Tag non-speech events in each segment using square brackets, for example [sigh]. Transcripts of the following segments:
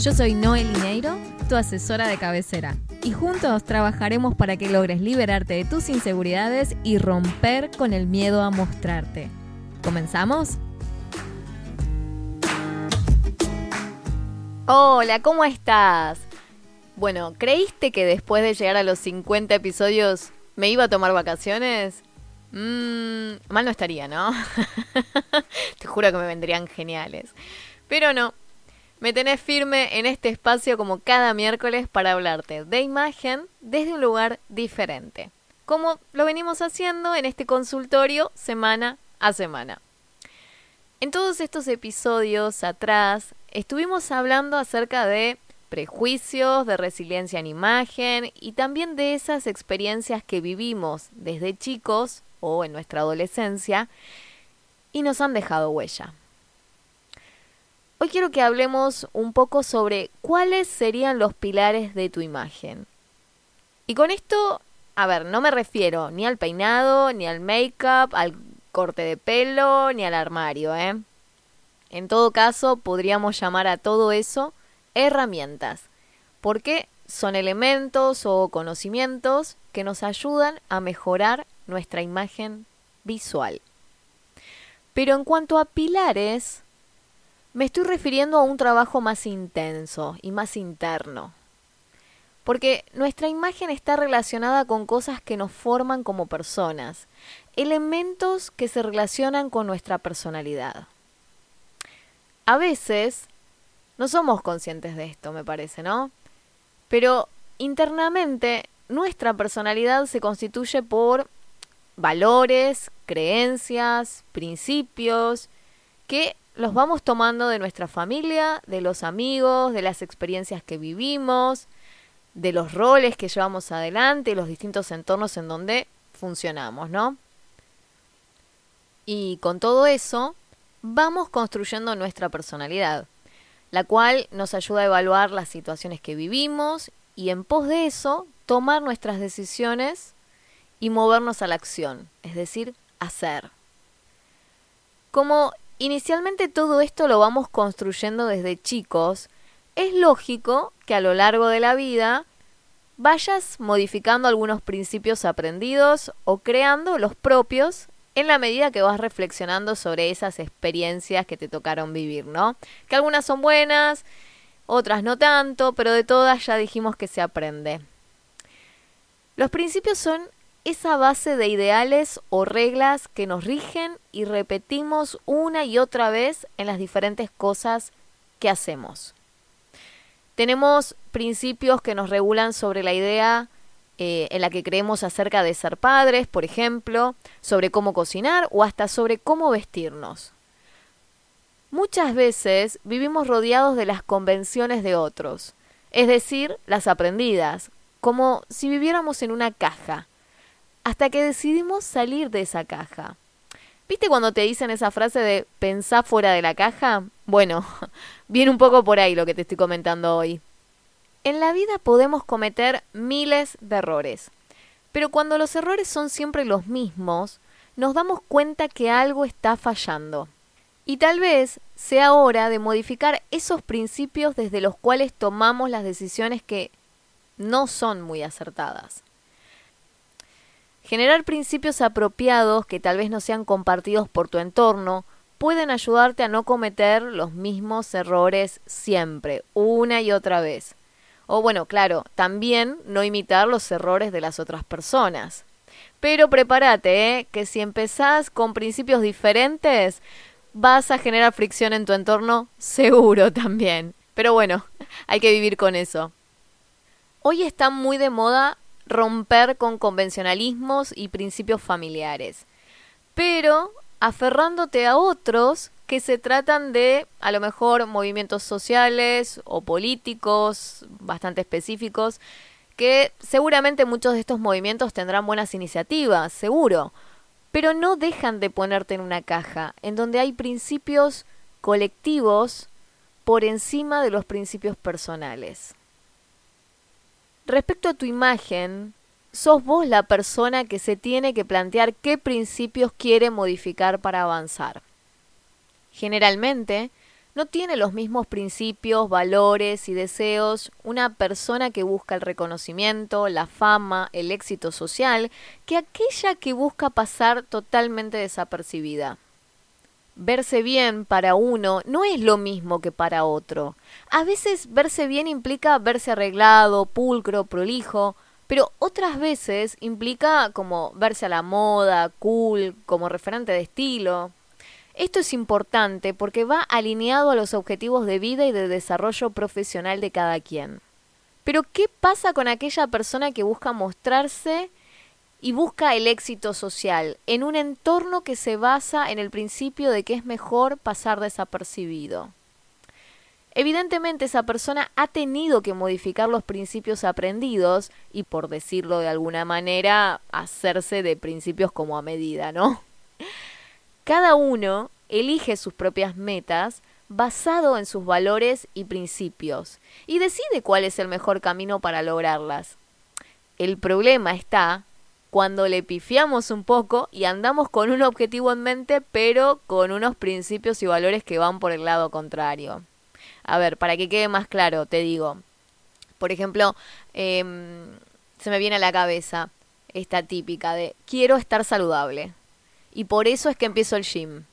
Yo soy Noel Lineiro, tu asesora de cabecera, y juntos trabajaremos para que logres liberarte de tus inseguridades y romper con el miedo a mostrarte. ¿Comenzamos? Hola, ¿cómo estás? Bueno, ¿creíste que después de llegar a los 50 episodios me iba a tomar vacaciones? Mmm, mal no estaría, ¿no? [laughs] Te juro que me vendrían geniales. Pero no, me tenés firme en este espacio como cada miércoles para hablarte de imagen desde un lugar diferente, como lo venimos haciendo en este consultorio semana a semana. En todos estos episodios atrás estuvimos hablando acerca de prejuicios, de resiliencia en imagen y también de esas experiencias que vivimos desde chicos o en nuestra adolescencia y nos han dejado huella. Hoy quiero que hablemos un poco sobre cuáles serían los pilares de tu imagen. Y con esto, a ver, no me refiero ni al peinado, ni al make-up, al corte de pelo, ni al armario, ¿eh? En todo caso, podríamos llamar a todo eso herramientas, porque son elementos o conocimientos que nos ayudan a mejorar nuestra imagen visual. Pero en cuanto a pilares, me estoy refiriendo a un trabajo más intenso y más interno. Porque nuestra imagen está relacionada con cosas que nos forman como personas, elementos que se relacionan con nuestra personalidad. A veces no somos conscientes de esto, me parece, ¿no? Pero internamente nuestra personalidad se constituye por valores, creencias, principios, que los vamos tomando de nuestra familia, de los amigos, de las experiencias que vivimos, de los roles que llevamos adelante los distintos entornos en donde funcionamos, ¿no? Y con todo eso, vamos construyendo nuestra personalidad, la cual nos ayuda a evaluar las situaciones que vivimos y en pos de eso, tomar nuestras decisiones y movernos a la acción, es decir, hacer. Como inicialmente todo esto lo vamos construyendo desde chicos, es lógico que a lo largo de la vida vayas modificando algunos principios aprendidos o creando los propios en la medida que vas reflexionando sobre esas experiencias que te tocaron vivir, ¿no? Que algunas son buenas, otras no tanto, pero de todas ya dijimos que se aprende. Los principios son esa base de ideales o reglas que nos rigen y repetimos una y otra vez en las diferentes cosas que hacemos. Tenemos principios que nos regulan sobre la idea eh, en la que creemos acerca de ser padres, por ejemplo, sobre cómo cocinar o hasta sobre cómo vestirnos. Muchas veces vivimos rodeados de las convenciones de otros, es decir, las aprendidas, como si viviéramos en una caja, hasta que decidimos salir de esa caja. ¿Viste cuando te dicen esa frase de pensar fuera de la caja? Bueno, [laughs] viene un poco por ahí lo que te estoy comentando hoy. En la vida podemos cometer miles de errores, pero cuando los errores son siempre los mismos, nos damos cuenta que algo está fallando. Y tal vez sea hora de modificar esos principios desde los cuales tomamos las decisiones que no son muy acertadas. Generar principios apropiados que tal vez no sean compartidos por tu entorno pueden ayudarte a no cometer los mismos errores siempre, una y otra vez. O bueno, claro, también no imitar los errores de las otras personas. Pero prepárate, ¿eh? que si empezás con principios diferentes, vas a generar fricción en tu entorno seguro [laughs] también. Pero bueno, hay que vivir con eso. Hoy está muy de moda romper con convencionalismos y principios familiares, pero aferrándote a otros que se tratan de, a lo mejor, movimientos sociales o políticos bastante específicos, que seguramente muchos de estos movimientos tendrán buenas iniciativas, seguro, pero no dejan de ponerte en una caja, en donde hay principios colectivos por encima de los principios personales. Respecto a tu imagen, sos vos la persona que se tiene que plantear qué principios quiere modificar para avanzar. Generalmente, no tiene los mismos principios, valores y deseos una persona que busca el reconocimiento, la fama, el éxito social, que aquella que busca pasar totalmente desapercibida. Verse bien para uno no es lo mismo que para otro. A veces verse bien implica verse arreglado, pulcro, prolijo, pero otras veces implica como verse a la moda, cool, como referente de estilo. Esto es importante porque va alineado a los objetivos de vida y de desarrollo profesional de cada quien. Pero ¿qué pasa con aquella persona que busca mostrarse y busca el éxito social en un entorno que se basa en el principio de que es mejor pasar desapercibido? Evidentemente esa persona ha tenido que modificar los principios aprendidos y, por decirlo de alguna manera, hacerse de principios como a medida, ¿no? Cada uno elige sus propias metas basado en sus valores y principios y decide cuál es el mejor camino para lograrlas. El problema está cuando le pifiamos un poco y andamos con un objetivo en mente pero con unos principios y valores que van por el lado contrario. A ver, para que quede más claro, te digo. Por ejemplo, em, se me viene a la cabeza esta típica de quiero estar saludable. Y por eso es que empiezo el gym.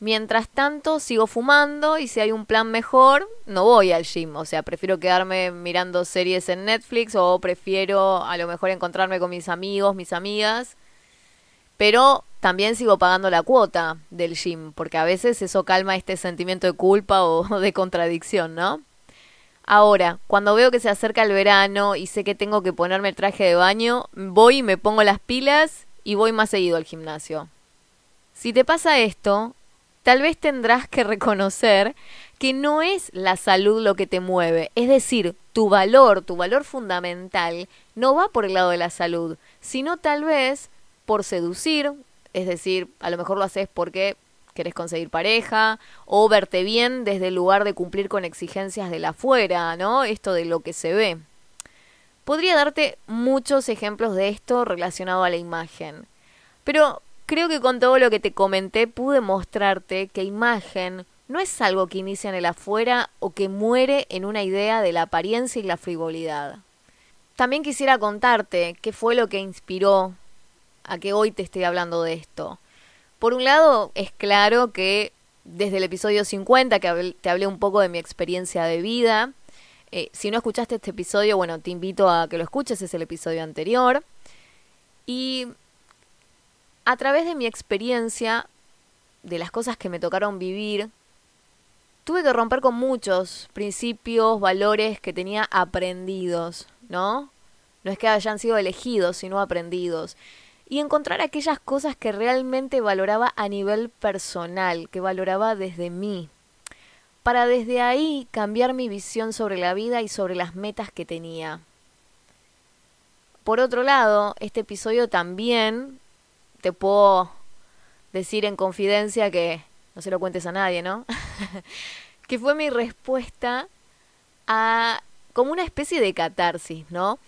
Mientras tanto, sigo fumando y si hay un plan mejor, no voy al gym. O sea, prefiero quedarme mirando series en Netflix o prefiero a lo mejor encontrarme con mis amigos, mis amigas. Pero también sigo pagando la cuota del gym, porque a veces eso calma este sentimiento de culpa o [laughs] de contradicción, ¿no? Ahora, cuando veo que se acerca el verano y sé que tengo que ponerme el traje de baño, voy y me pongo las pilas y voy más seguido al gimnasio. Si te pasa esto, tal vez tendrás que reconocer que no es la salud lo que te mueve, es decir, tu valor, tu valor fundamental, no va por el lado de la salud, sino tal vez por seducir, es decir, a lo mejor lo haces porque querés conseguir pareja o verte bien desde el lugar de cumplir con exigencias de la afuera, ¿no? Esto de lo que se ve. Podría darte muchos ejemplos de esto relacionado a la imagen, pero creo que con todo lo que te comenté pude mostrarte que imagen no es algo que inicia en el afuera o que muere en una idea de la apariencia y la frivolidad. También quisiera contarte qué fue lo que inspiró a que hoy te estoy hablando de esto. Por un lado, es claro que desde el episodio 50, que te hablé un poco de mi experiencia de vida, eh, si no escuchaste este episodio, bueno, te invito a que lo escuches, es el episodio anterior. Y a través de mi experiencia, de las cosas que me tocaron vivir, tuve que romper con muchos principios, valores que tenía aprendidos, ¿no? No es que hayan sido elegidos, sino aprendidos y encontrar aquellas cosas que realmente valoraba a nivel personal, que valoraba desde mí, para desde ahí cambiar mi visión sobre la vida y sobre las metas que tenía. Por otro lado, este episodio también te puedo decir en confidencia que no se lo cuentes a nadie, ¿no? [laughs] que fue mi respuesta a como una especie de catarsis, ¿no?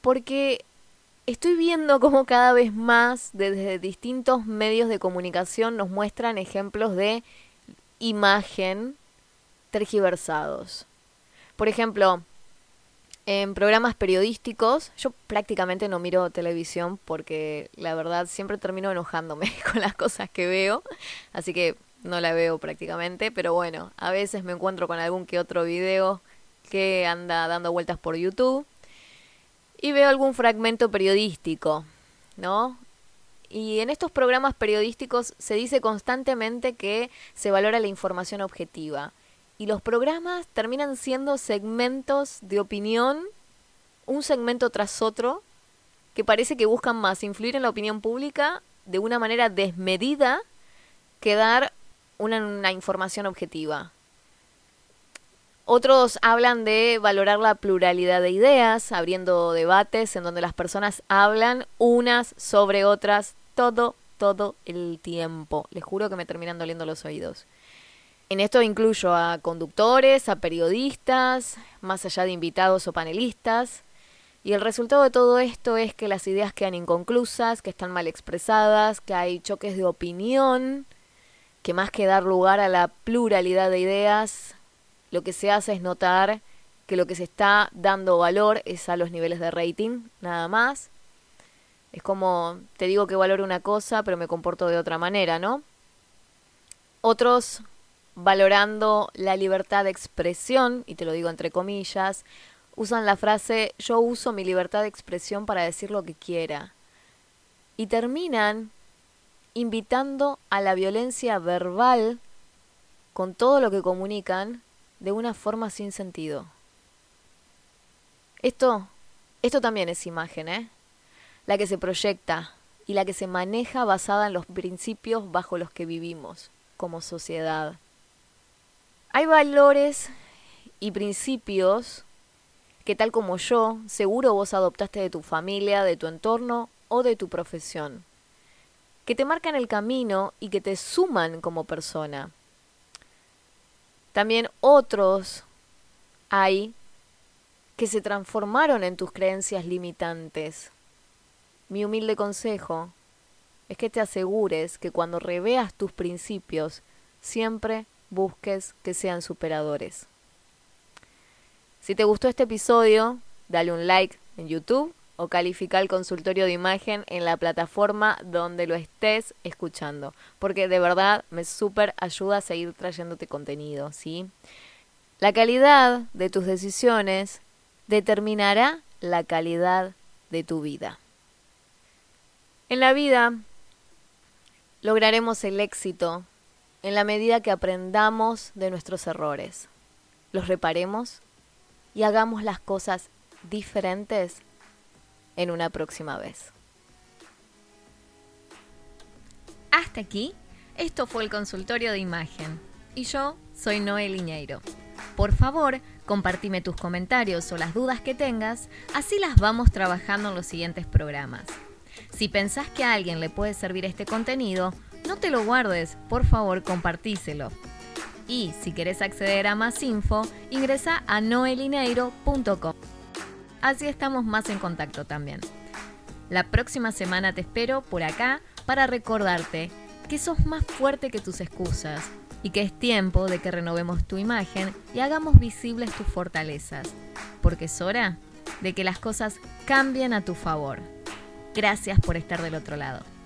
Porque estoy viendo cómo cada vez más desde distintos medios de comunicación nos muestran ejemplos de imagen tergiversados. Por ejemplo, en programas periodísticos, yo prácticamente no miro televisión porque la verdad siempre termino enojándome [laughs] con las cosas que veo, así que no la veo prácticamente, pero bueno, a veces me encuentro con algún que otro video que anda dando vueltas por YouTube y veo algún fragmento periodístico, ¿no? Y en estos programas periodísticos se dice constantemente que se valora la información objetiva. Y los programas terminan siendo segmentos de opinión, un segmento tras otro, que parece que buscan más influir en la opinión pública de una manera desmedida que dar una, información objetiva. Otros hablan de valorar la pluralidad de ideas, abriendo debates en donde las personas hablan unas sobre otras todo, todo el tiempo. Les juro que me terminan doliendo los oídos. En esto incluyo a conductores, a periodistas, más allá de invitados o panelistas. Y el resultado de todo esto es que las ideas quedan inconclusas, que están mal expresadas, que hay choques de opinión, que más que dar lugar a la pluralidad de ideas, lo que se hace es notar que lo que se está dando valor es a los niveles de rating, nada más. Es como, te digo que valoro una cosa, pero me comporto de otra manera, ¿no? Otros valorando la libertad de expresión, y te lo digo entre comillas, usan la frase yo uso mi libertad de expresión para decir lo que quiera. Y terminan invitando a la violencia verbal con todo lo que comunican de una forma sin sentido. Esto, esto también es imagen, ¿eh? La que se proyecta y la que se maneja basada en los principios bajo los que vivimos como sociedad. Hay valores y principios que tal como yo, seguro vos adoptaste de tu familia, de tu entorno o de tu profesión, que te marcan el camino y que te suman como persona. También otros hay que se transformaron en tus creencias limitantes. Mi humilde consejo es que te asegures que cuando reveas tus principios, siempre busques que sean superadores. Si te gustó este episodio, dale un like en YouTube o califica el consultorio de imagen en la plataforma donde lo estés escuchando, porque de verdad me súper ayuda a seguir trayéndote contenido, ¿sí? La calidad de tus decisiones determinará la calidad de tu vida. En la vida lograremos el éxito en la medida que aprendamos de nuestros errores, los reparemos y hagamos las cosas diferentes en una próxima vez. Hasta aquí, esto fue el consultorio de imagen y yo soy Noel Iñeiro. Por favor, compartime tus comentarios o las dudas que tengas, así las vamos trabajando en los siguientes programas. Si pensás que a alguien le puede servir este contenido, no te lo guardes, por favor compartíselo. Y si querés acceder a más info, ingresa a noelineiro.com. Así estamos más en contacto también. La próxima semana te espero por acá para recordarte que sos más fuerte que tus excusas y que es tiempo de que renovemos tu imagen y hagamos visibles tus fortalezas, porque es hora de que las cosas cambien a tu favor. Gracias por estar del otro lado.